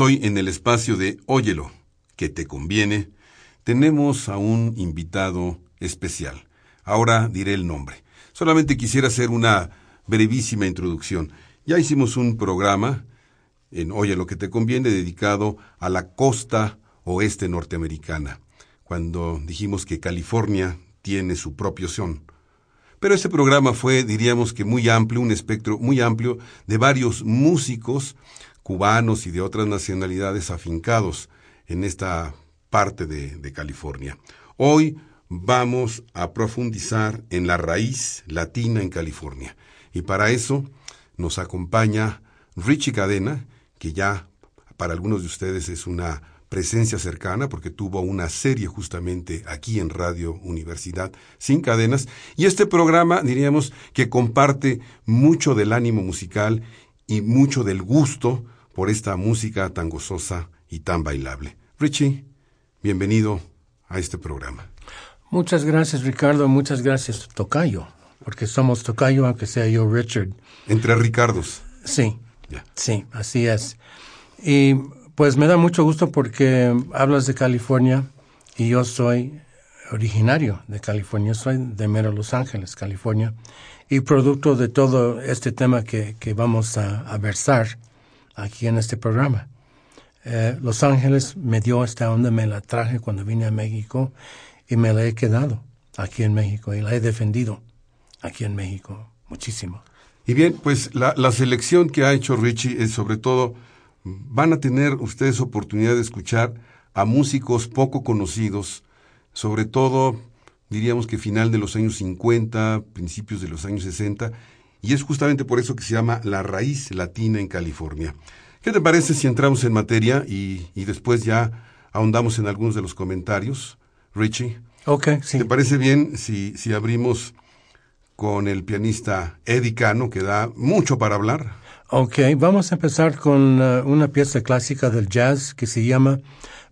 Hoy en el espacio de Óyelo, que te conviene, tenemos a un invitado especial. Ahora diré el nombre. Solamente quisiera hacer una brevísima introducción. Ya hicimos un programa en Óyelo, que te conviene dedicado a la costa oeste norteamericana, cuando dijimos que California tiene su propio son. Pero este programa fue, diríamos que muy amplio, un espectro muy amplio de varios músicos cubanos y de otras nacionalidades afincados en esta parte de, California. Hoy vamos a profundizar en la raíz latina en California. Y para eso nos acompaña Richie Cadena, que ya para algunos de ustedes es una presencia cercana porque tuvo una serie justamente aquí en Radio Universidad Sin Cadenas. Y este programa diríamos que comparte mucho del ánimo musical y mucho del gusto por esta música tan gozosa y tan bailable. Richie, bienvenido a este programa. Muchas gracias, Ricardo. Muchas gracias, Tocayo, porque somos Tocayo, aunque sea yo Richard. Entre Ricardos. Sí, sí, así es. Y pues me da mucho gusto porque hablas de California y yo soy originario de California, soy de Mero Los Ángeles, California, y producto de todo este tema que, que vamos a, versar aquí en este programa. Eh, Los Ángeles me dio esta onda, me la traje cuando vine a México y me la he quedado aquí en México y la he defendido aquí en México muchísimo. Y bien, pues la, la selección que ha hecho Richie es sobre todo, van a tener ustedes oportunidad de escuchar a músicos poco conocidos, sobre todo diríamos que final de los años 50, principios de los años 60, y es justamente por eso que se llama La Raíz Latina en California. ¿Qué te parece si entramos en materia y, después ya ahondamos en algunos de los comentarios? Richie. Ok, sí. ¿Te parece bien si, si abrimos con el pianista Eddie Cano, que da mucho para hablar? Ok, vamos a empezar con uh, una pieza clásica del jazz que se llama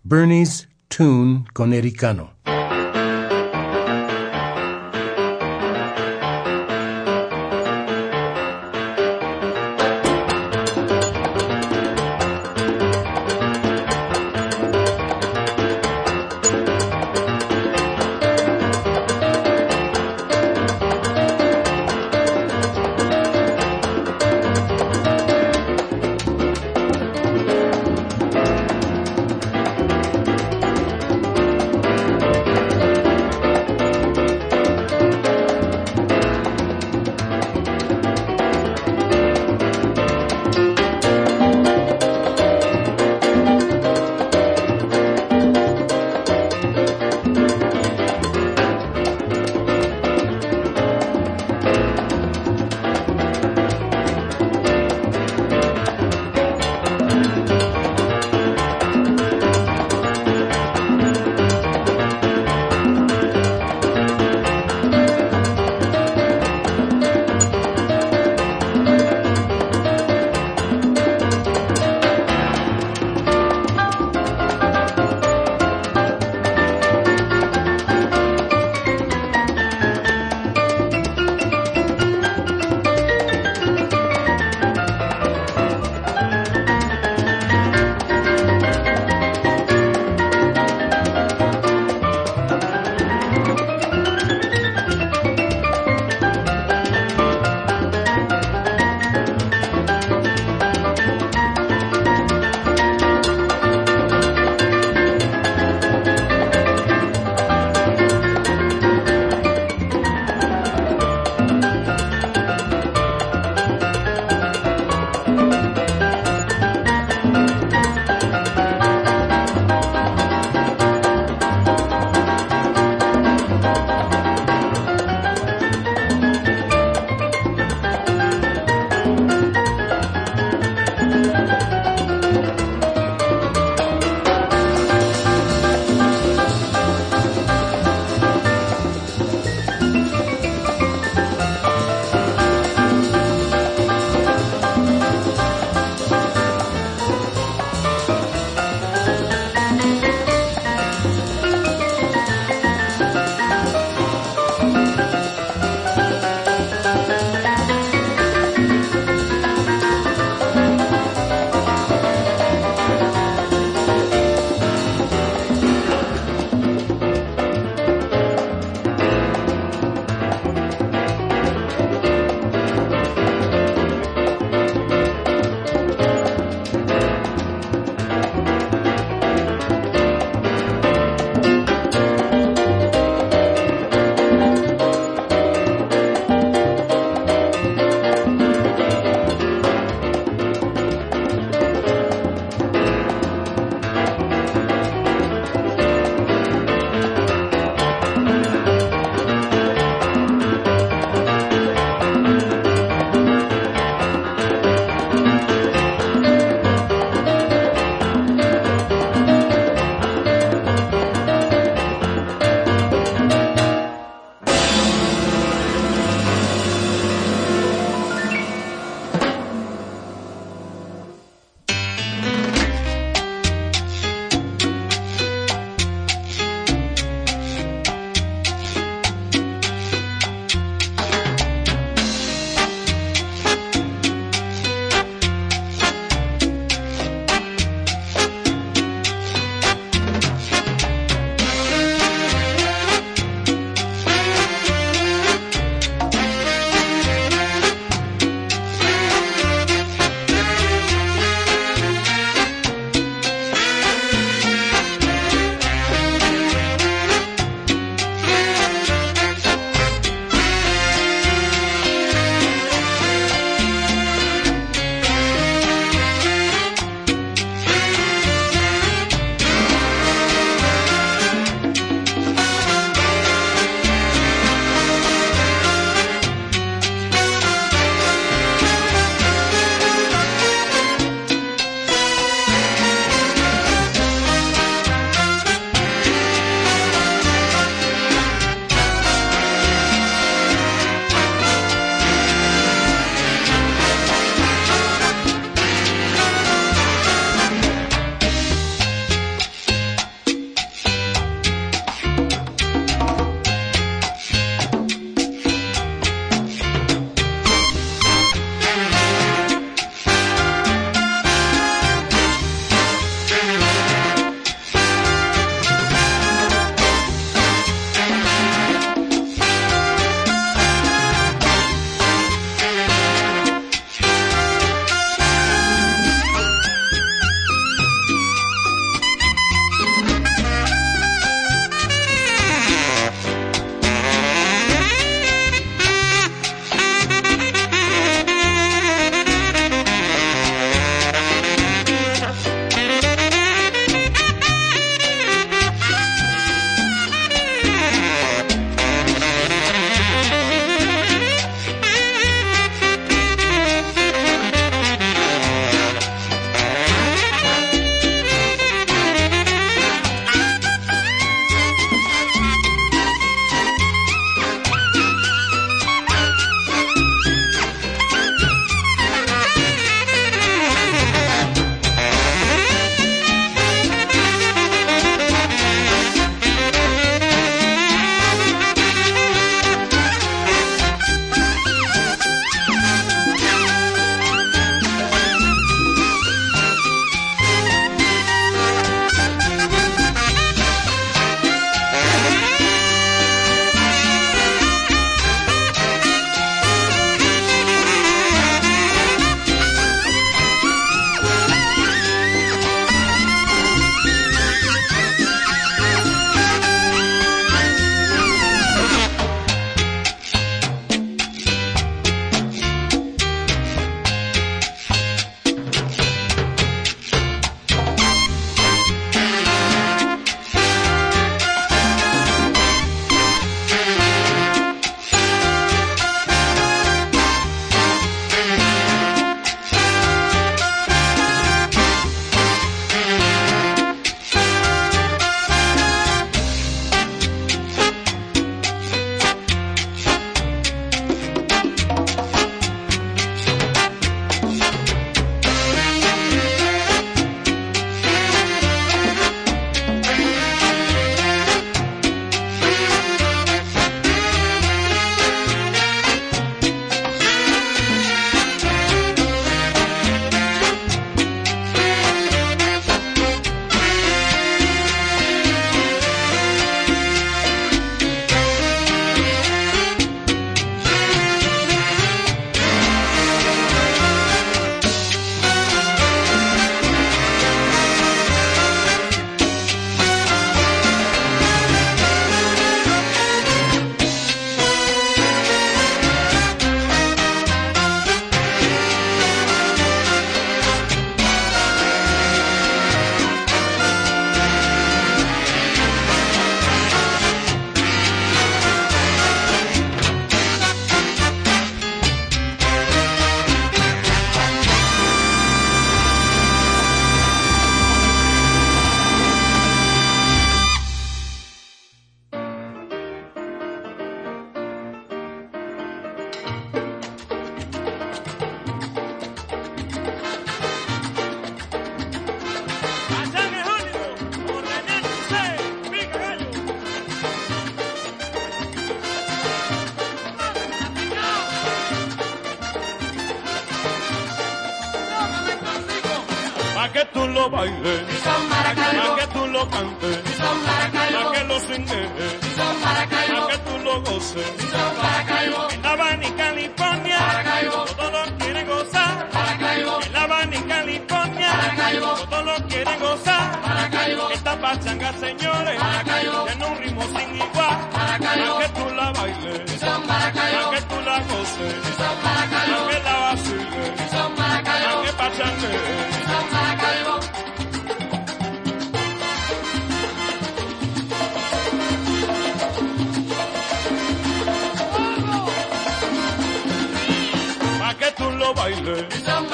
Bernie's Tune con Eddie Cano.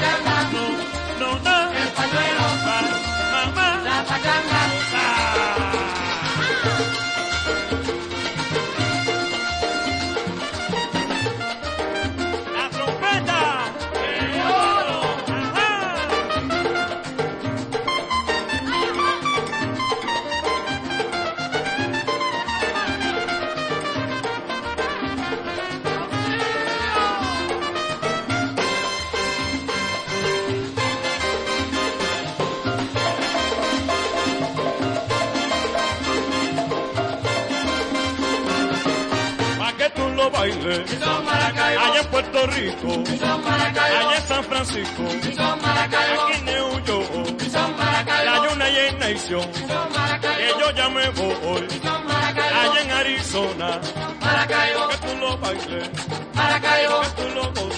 eh. No, no, no. Pa, mamá. Ah. Rico. Allá en San Francisco. Aquí en New York. La United Nation. Que yo ya me voy. Allá en Arizona. Que tú lo bailes. Que tú lo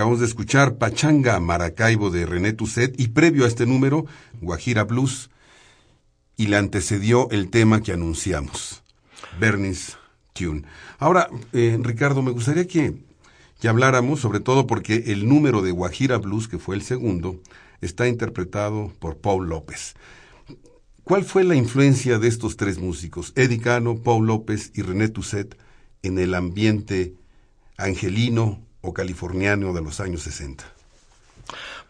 acabamos de escuchar Pachanga Maracaibo de René Tusset y previo a este número, Guajira Blues, y le antecedió el tema que anunciamos, Bernie's Tune. Ahora, eh, Ricardo, me gustaría que, habláramos, sobre todo porque el número de Guajira Blues, que fue el segundo, está interpretado por Paul López. ¿Cuál fue la influencia de estos tres músicos, Eddie Cano, Paul López y René Tusset, en el ambiente angelino o californiano de los años 60?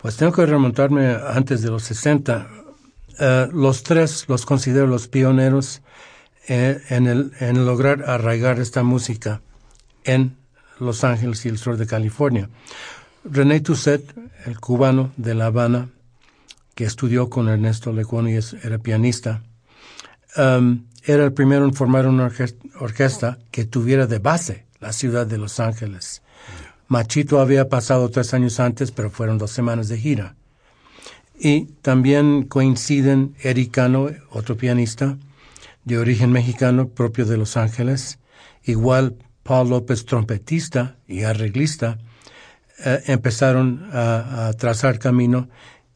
Pues tengo que remontarme antes de los 60. Eh, los tres los considero los pioneros eh, en, el, en lograr arraigar esta música en Los Ángeles y el sur de California. René Toussaint, el cubano de La Habana, que estudió con Ernesto Lecuona y era pianista, um, era el primero en formar una orques- orquesta que tuviera de base la ciudad de Los Ángeles. Machito había pasado tres años antes, pero fueron dos semanas de gira. Y también coinciden Eric Cano, otro pianista de origen mexicano propio de Los Ángeles, igual Paul López, trompetista y arreglista, eh, empezaron a, trazar camino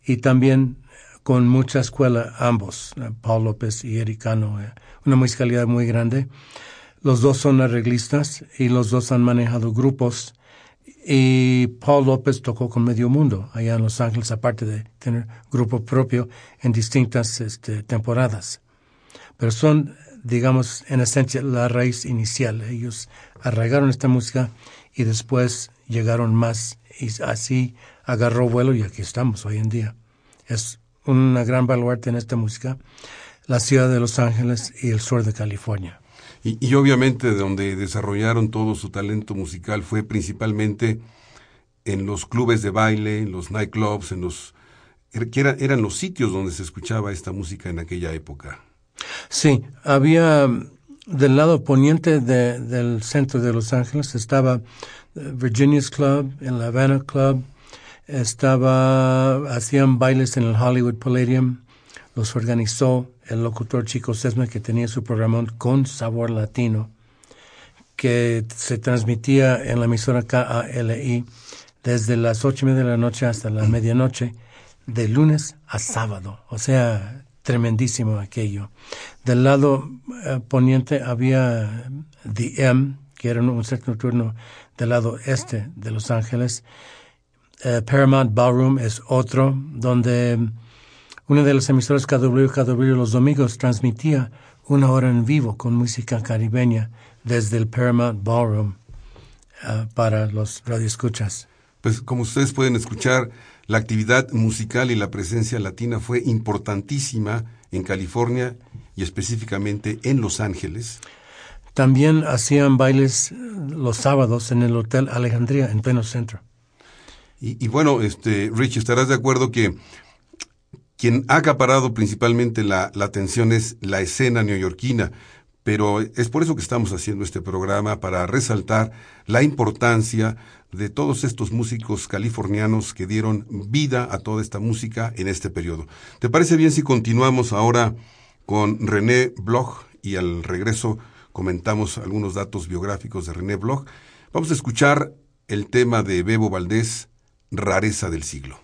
y también con mucha escuela ambos, eh, Paul López y Eric Cano, eh, una musicalidad muy grande. Los dos son arreglistas y los dos han manejado grupos y Paul López tocó con Medio Mundo allá en Los Ángeles, aparte de tener grupo propio en distintas este, temporadas. Pero son, digamos, en esencia la raíz inicial. Ellos arraigaron esta música y después llegaron más y así agarró vuelo y aquí estamos hoy en día. Es una gran baluarte en esta música, la ciudad de Los Ángeles y el sur de California. Y, y obviamente donde desarrollaron todo su talento musical fue principalmente en los clubes de baile, en los nightclubs, en los er- que era- eran los sitios donde se escuchaba esta música en aquella época. Sí, había mm, del lado poniente de- del centro de Los Ángeles estaba eh, Virginia's Club, en la Havana Club, estaba, hacían bailes en el Hollywood Palladium, los organizó el locutor Chico Sesma que tenía su programa con sabor latino, que se transmitía en la emisora KALI desde las ocho y media de la noche hasta la medianoche, de lunes a sábado. O sea, tremendísimo aquello. Del lado eh, poniente había The M, que era un- centro nocturno del lado este de Los Ángeles. Eh, Paramount Ballroom es otro, donde una de las emisoras KW, KW los domingos transmitía una hora en vivo con música caribeña desde el Paramount Ballroom eh, para los radioescuchas. Pues como ustedes pueden escuchar, la actividad musical y la presencia latina fue importantísima en California y específicamente en Los Ángeles. También hacían bailes eh, los sábados en el Hotel Alejandría, en pleno centro. Y, y bueno, este, Rich, estarás de acuerdo que quien ha acaparado principalmente la, atención es la escena neoyorquina, pero es por eso que estamos haciendo este programa, para resaltar la importancia de todos estos músicos californianos que dieron vida a toda esta música en este periodo. ¿Te parece bien si continuamos ahora con René Bloch y al regreso comentamos algunos datos biográficos de René Bloch? Vamos a escuchar el tema de Bebo Valdés, Rareza del siglo.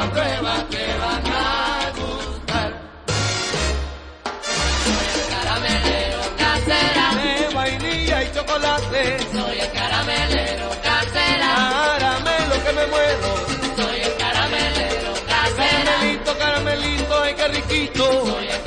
Lo pruebas te van a gustar. Soy el caramelero casera, De vainilla y chocolate. soy el caramelero casera, Caramelo que me muero. soy el caramelero casera, Caramelito, caramelito, ay qué riquito. soy el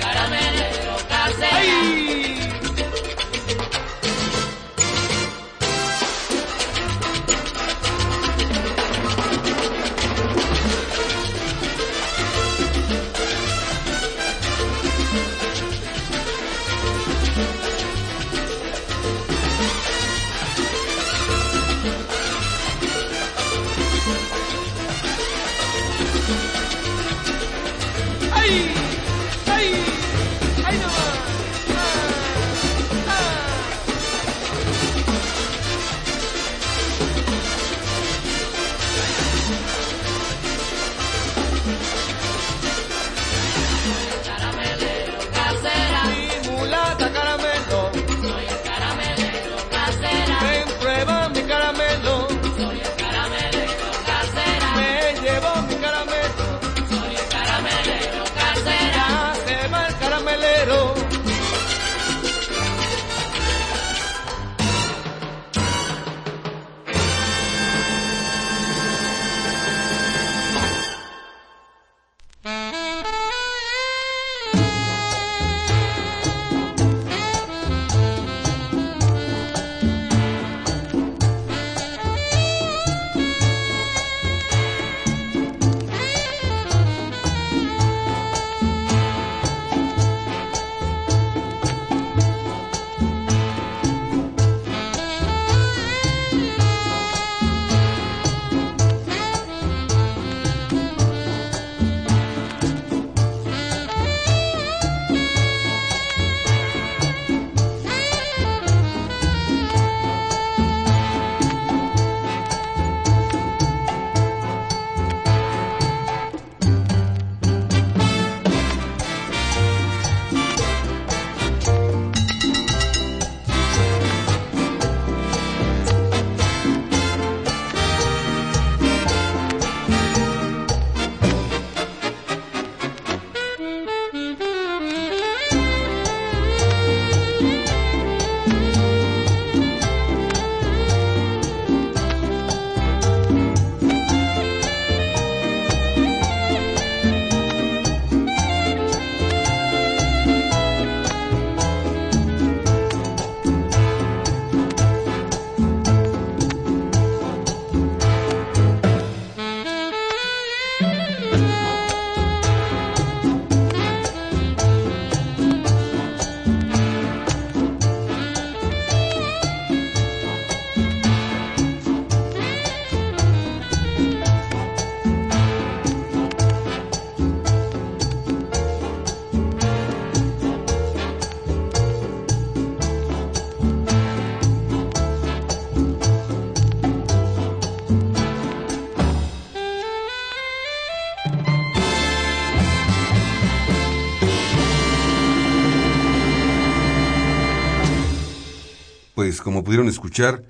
Pues como pudieron escuchar,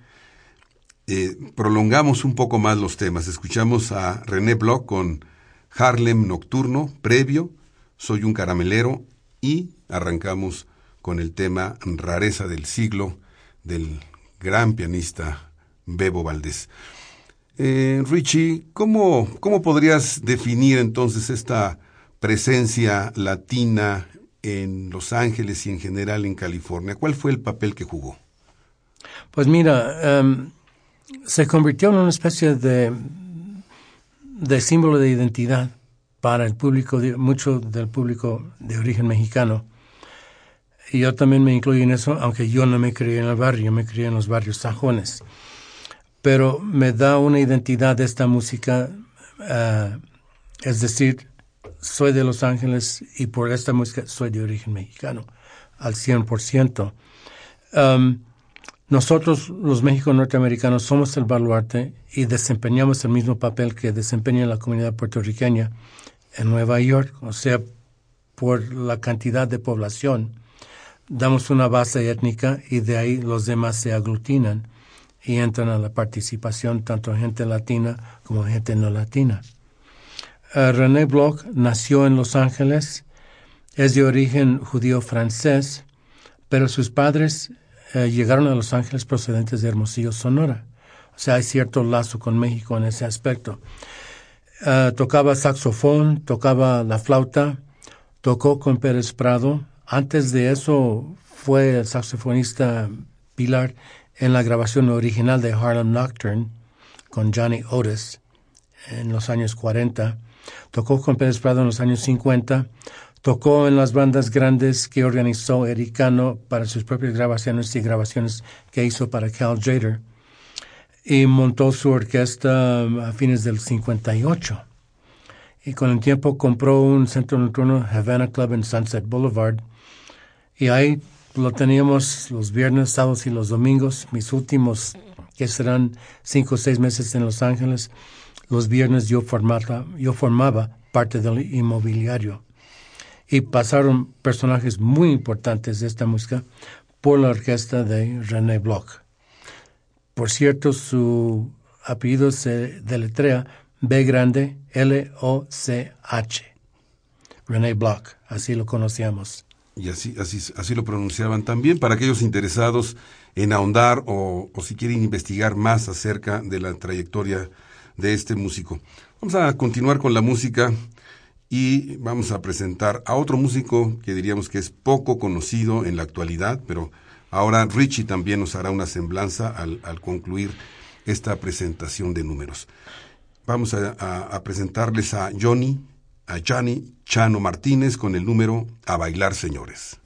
eh, prolongamos un poco más los temas. Escuchamos a René Bloch con Harlem Nocturno, previo, Soy un caramelero y arrancamos con el tema Rareza del siglo del gran pianista Bebo Valdés. Eh, Richie, ¿cómo, ¿cómo podrías definir entonces esta presencia latina en Los Ángeles y en general en California? ¿Cuál fue el papel que jugó? Pues mira, em, se convirtió en una especie de, de símbolo de identidad para el público, mucho del público de origen mexicano. Y yo también me incluyo en eso, aunque yo no me crié en el barrio, me crié en los barrios sajones. Pero me da una identidad de esta música, uh, es decir, soy de Los Ángeles y por esta música soy de origen mexicano, al 100%. Um, nosotros, los México norteamericanos, somos el baluarte y desempeñamos el mismo papel que desempeña la comunidad puertorriqueña en Nueva York, o sea, por la cantidad de población. Damos una base étnica y de ahí los demás se aglutinan y entran a la participación tanto gente latina como gente no latina. Uh, René Bloch nació en Los Ángeles, es de origen judío francés, pero sus padres uh, llegaron a Los Ángeles procedentes de Hermosillo, Sonora. O sea, hay cierto lazo con México en ese aspecto. Uh, tocaba saxofón, tocaba la flauta, tocó con Pérez Prado. Antes de eso fue el saxofonista Pilar en la grabación original de Harlem Nocturne con Johnny Otis en los años 40. Tocó con Pérez Prado en los años 50. Tocó en las bandas grandes que organizó Ericano para sus propias grabaciones y grabaciones que hizo para Cal Jader y montó su orquesta um, a fines del 58. Y con el tiempo compró un centro nocturno, Havana Club en Sunset Boulevard, y ahí lo teníamos los viernes, sábados y los domingos, mis últimos, que serán cinco o seis meses en Los Ángeles. Los viernes yo formaba, yo formaba parte del inmobiliario. Y pasaron personajes muy importantes de esta música por la orquesta de René Bloch. Por cierto, su apellido se deletrea B grande L O C H. René Bloch, así lo conocíamos. Y así, así, así lo pronunciaban también para aquellos interesados en ahondar o, o si quieren investigar más acerca de la trayectoria de este músico. Vamos a continuar con la música y vamos a presentar a otro músico que diríamos que es poco conocido en la actualidad, pero Ahora Richie también nos hará una semblanza al, al concluir esta presentación de números. Vamos a, a, a, presentarles a Johnny, a Johnny Chano Martínez con el número A Bailar Señores.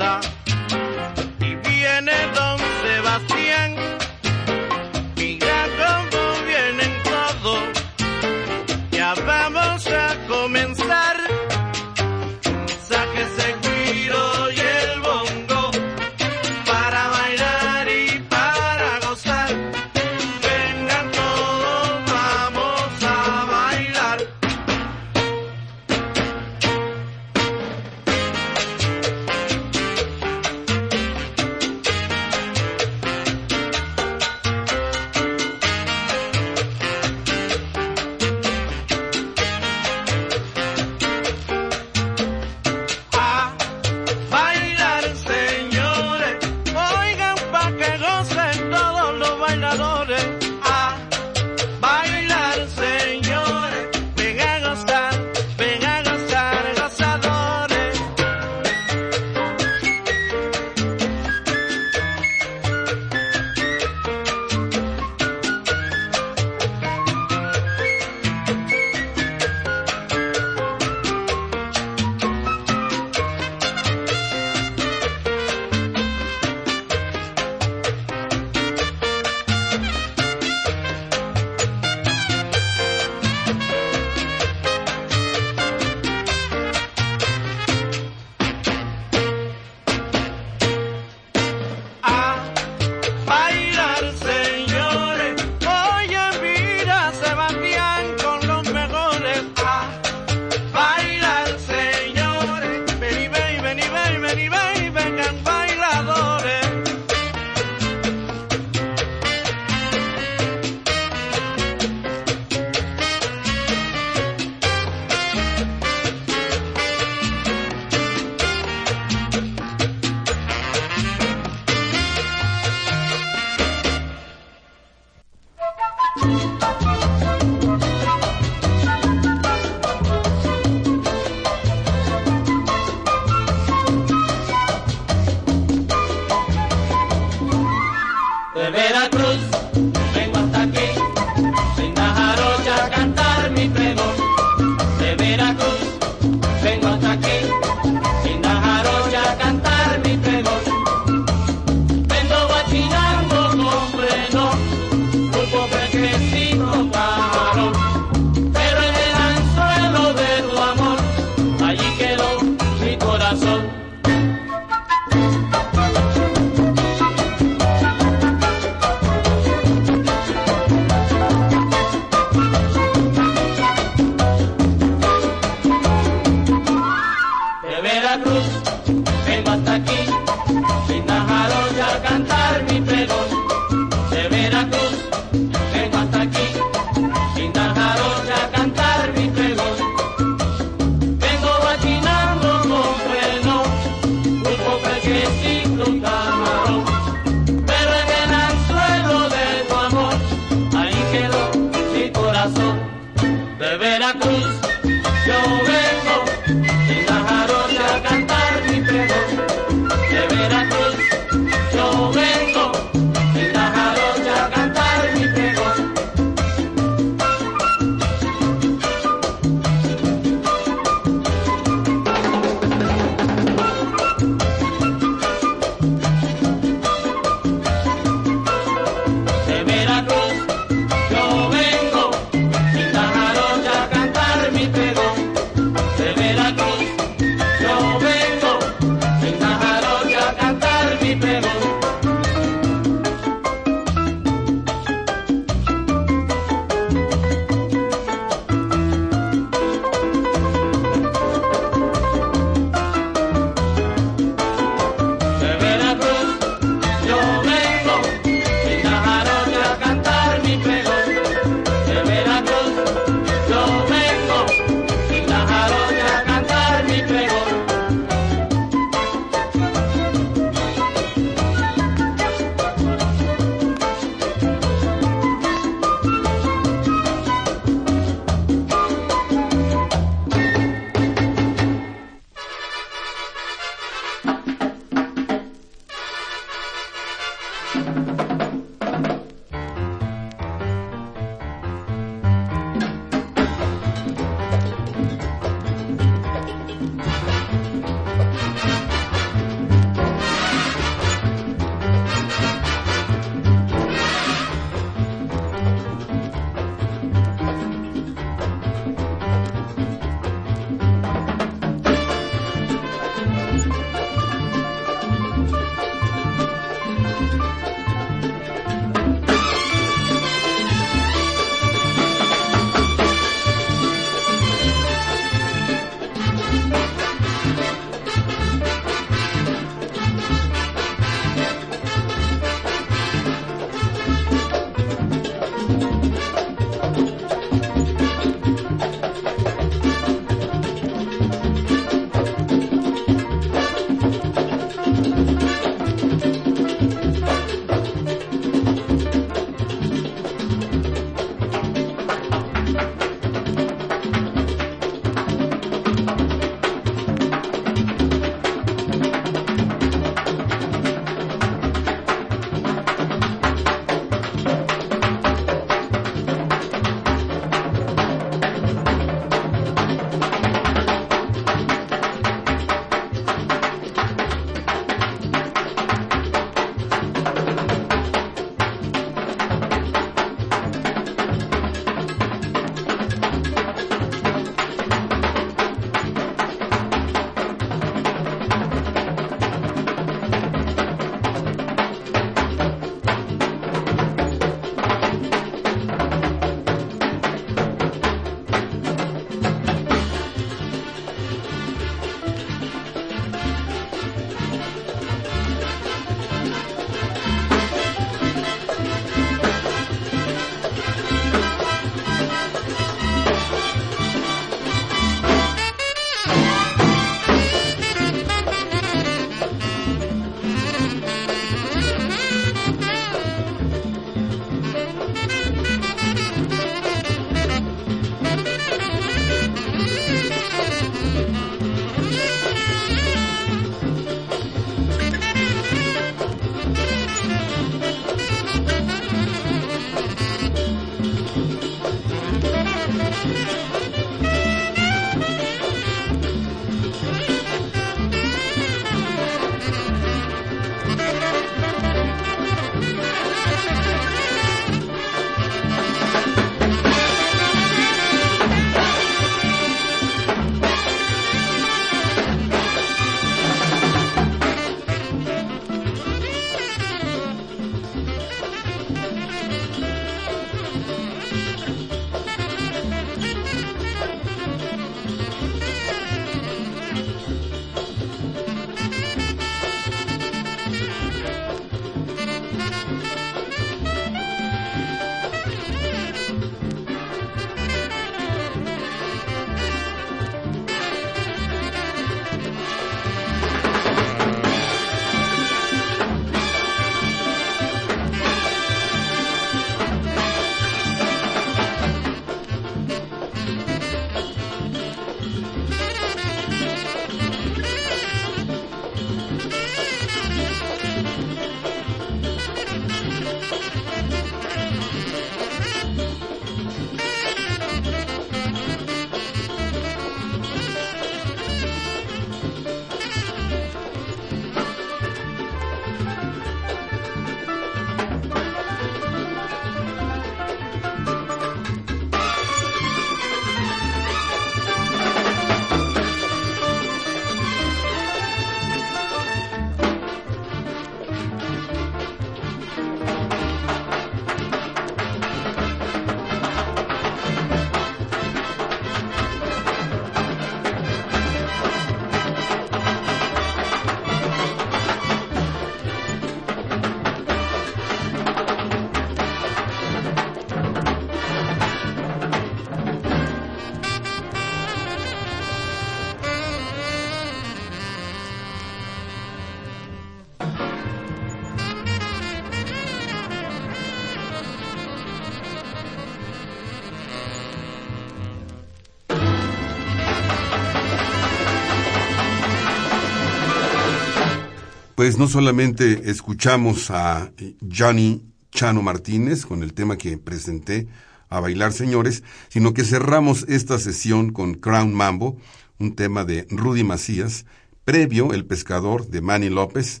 Pues no solamente escuchamos a Johnny Chano Martínez con el tema que presenté, a bailar señores, sino que cerramos esta sesión con Crown Mambo, un tema de Rudy Macías, previo El Pescador de Manny López,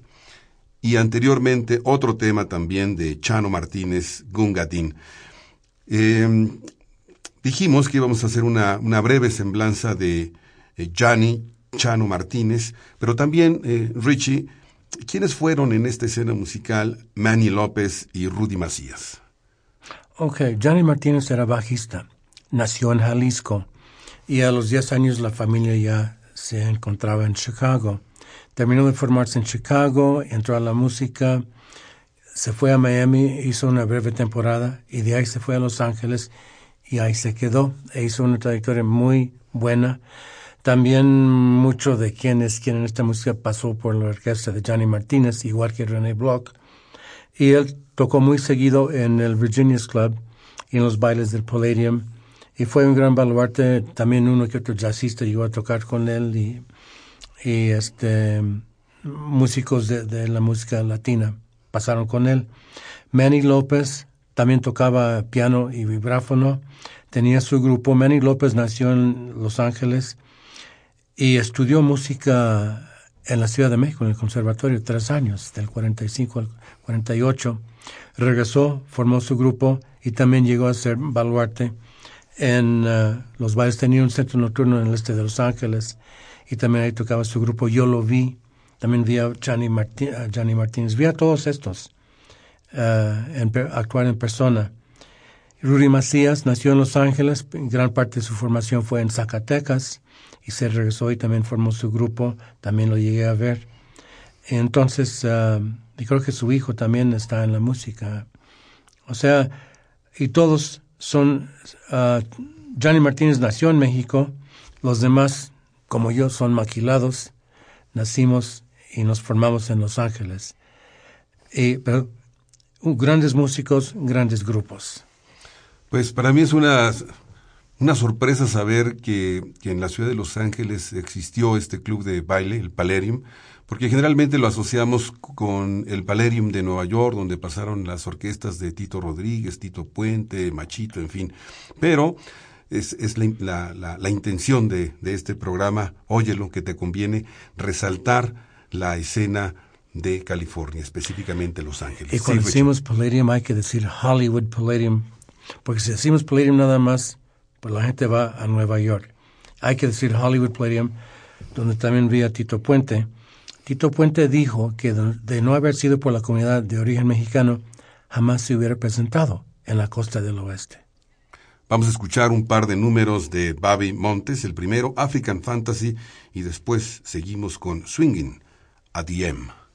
y anteriormente otro tema también de Chano Martínez, Gungatín. Em, dijimos que íbamos a hacer una, una breve semblanza de eh, Johnny Chano Martínez, pero también, eh, Richie, ¿quiénes fueron en esta escena musical Manny López y Rudy Macías? Ok, Johnny Martínez era bajista, nació en Jalisco y a los 10 años la familia ya se encontraba en Chicago. Terminó de formarse en Chicago, entró a la música, se fue a Miami, hizo una breve temporada y de ahí se fue a Los Ángeles y ahí se quedó. E hizo una trayectoria muy buena. También mucho de quien es quien en esta música pasó por la orquesta de Johnny Martínez, igual que René Bloch. Y él tocó muy seguido en el Virginia's Club y en los bailes del Palladium. Y fue un gran baluarte. También uno que otro jazzista llegó a tocar con él y, este, músicos de la música latina pasaron con él. Manny López también tocaba piano y vibráfono. Tenía su grupo. Manny López nació en Los Ángeles y estudió música en la Ciudad de México, en el conservatorio, tres años, del 45 al 48. Regresó, formó su grupo y también llegó a ser baluarte en uh, los bailes. Tenía un centro nocturno en el este de Los Ángeles y también ahí tocaba su grupo. Yo lo vi. También vi a Johnny, Martínez. Vi a todos estos uh, en, actuar en persona. Rudy Macías nació en Los Ángeles. Gran parte de su formación fue en Zacatecas y se regresó y también formó su grupo. También lo llegué a ver. Entonces, uh, y creo que su hijo también está en la música. O sea, y todos son, uh, Johnny Martínez nació en México, los demás, como yo, son maquilados, nacimos y nos formamos en Los Ángeles. Y, pero grandes músicos, grandes grupos. Pues para mí es una, una sorpresa saber que, que, en la ciudad de Los Ángeles existió este club de baile, el Palerium, porque generalmente lo asociamos con el Palerium de Nueva York, donde pasaron las orquestas de Tito Rodríguez, Tito Puente, Machito, en fin. Pero es, es la, la, la, intención de, de este programa, óyelo, que te conviene, resaltar la escena de California, específicamente Los Ángeles. Y cuando sí, decimos Palladium hay que decir Hollywood Palladium, porque si decimos Palladium nada más, pues la gente va a Nueva York. Hay que decir Hollywood Palladium, donde también vi a Tito Puente. Tito Puente dijo que de no haber sido por la comunidad de origen mexicano, jamás se hubiera presentado en la costa del oeste. Vamos a escuchar un par de números de Bobby Montes, el primero African Fantasy y después seguimos con Swinging a DM.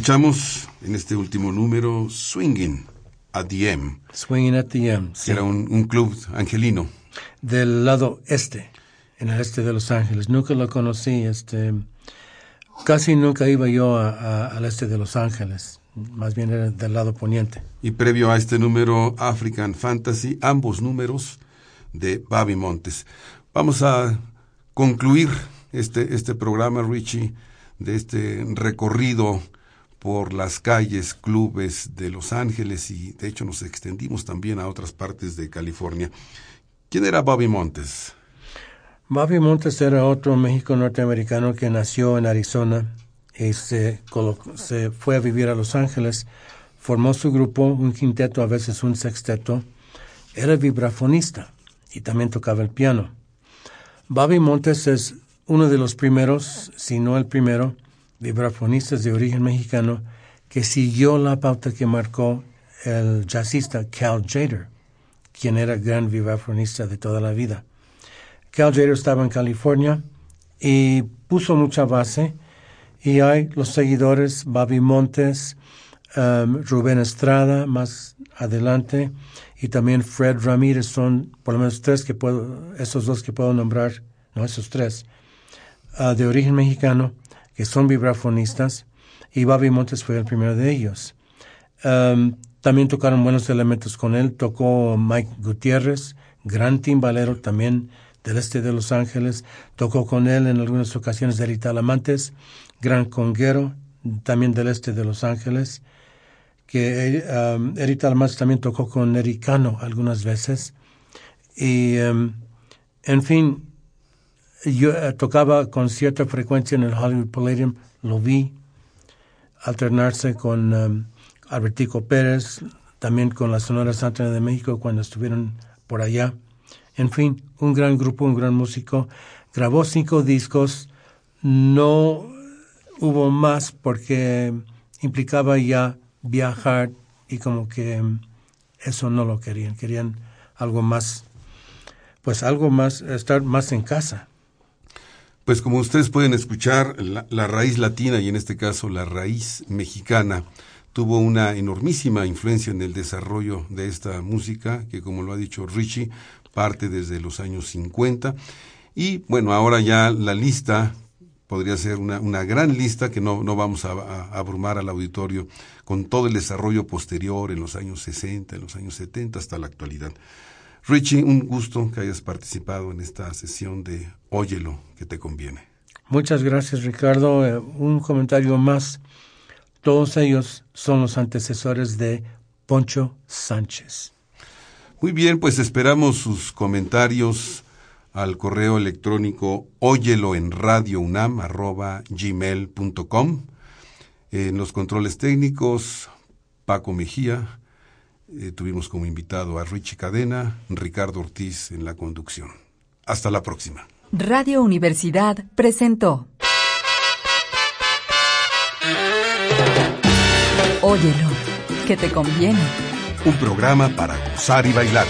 Escuchamos en este último número Swinging at the M, Swinging at the M. que sí. era un, un club angelino. del lado este, en el este de Los Ángeles. Nunca lo conocí, este, casi nunca iba yo a- a- al este de Los Ángeles, más bien era del lado poniente. Y previo a este número African Fantasy, ambos números de Bobby Montes. Vamos a concluir este, este programa, Richie, de este recorrido por las calles, clubes de Los Ángeles y de hecho nos extendimos también a otras partes de California. ¿Quién era Bobby Montes? Bobby Montes era otro México norteamericano que nació en Arizona y se, se fue a vivir a Los Ángeles. Formó su grupo, un quinteto, a veces un sexteto. Era vibrafonista y también tocaba el piano. Bobby Montes es uno de los primeros, si no el primero, vibrafonistas de origen mexicano que siguió la pauta que marcó el jazzista Cal Jader, quien era gran vibrafonista de toda la vida. Cal Jader estaba en California y puso mucha base y hay los seguidores Bobby Montes, um, Rubén Estrada más adelante y también Fred Ramírez son por lo menos tres que puedo, esos dos que puedo nombrar, no esos tres, ah, de origen mexicano que son vibrafonistas y Bobby Montes fue el primero de ellos. Um, también tocaron buenos elementos con él. Tocó Mike Gutiérrez, gran timbalero también del este de Los Ángeles. Tocó con él en algunas ocasiones Eric Talamantes, gran conguero también del este de Los Ángeles. Que um, también tocó con Eric Cano algunas veces. Y, um, en fin, yo eh, tocaba con cierta frecuencia en el Hollywood Palladium, lo vi alternarse con um, Albertico Pérez, también con la Sonora Santa de México cuando estuvieron por allá. En fin, un gran grupo, un gran músico. Grabó cinco discos, no hubo más porque implicaba ya viajar y como que eso no lo querían, querían algo más, pues algo más, estar más en casa. Pues como ustedes pueden escuchar, la, raíz latina y en este caso la raíz mexicana tuvo una enormísima influencia en el desarrollo de esta música, que como lo ha dicho Richie, parte desde los años 50. Y bueno, ahora ya la lista podría ser una, una gran lista que no, no vamos a, a abrumar al auditorio con todo el desarrollo posterior en los años 60, en los años 70 hasta la actualidad. Richie, un gusto que hayas participado en esta sesión de Óyelo, que te conviene. Muchas gracias, Ricardo. Eh, un comentario más. Todos ellos son los antecesores de Poncho Sánchez. Muy bien, pues esperamos sus comentarios al correo electrónico óyelo en radio unam arroba gmail.com. En los controles técnicos, Paco Mejía. Eh, tuvimos como invitado a Richie Cadena, Ricardo Ortiz en la conducción. Hasta la próxima. Radio Universidad presentó Óyelo, que te conviene. Un programa para gozar y bailar.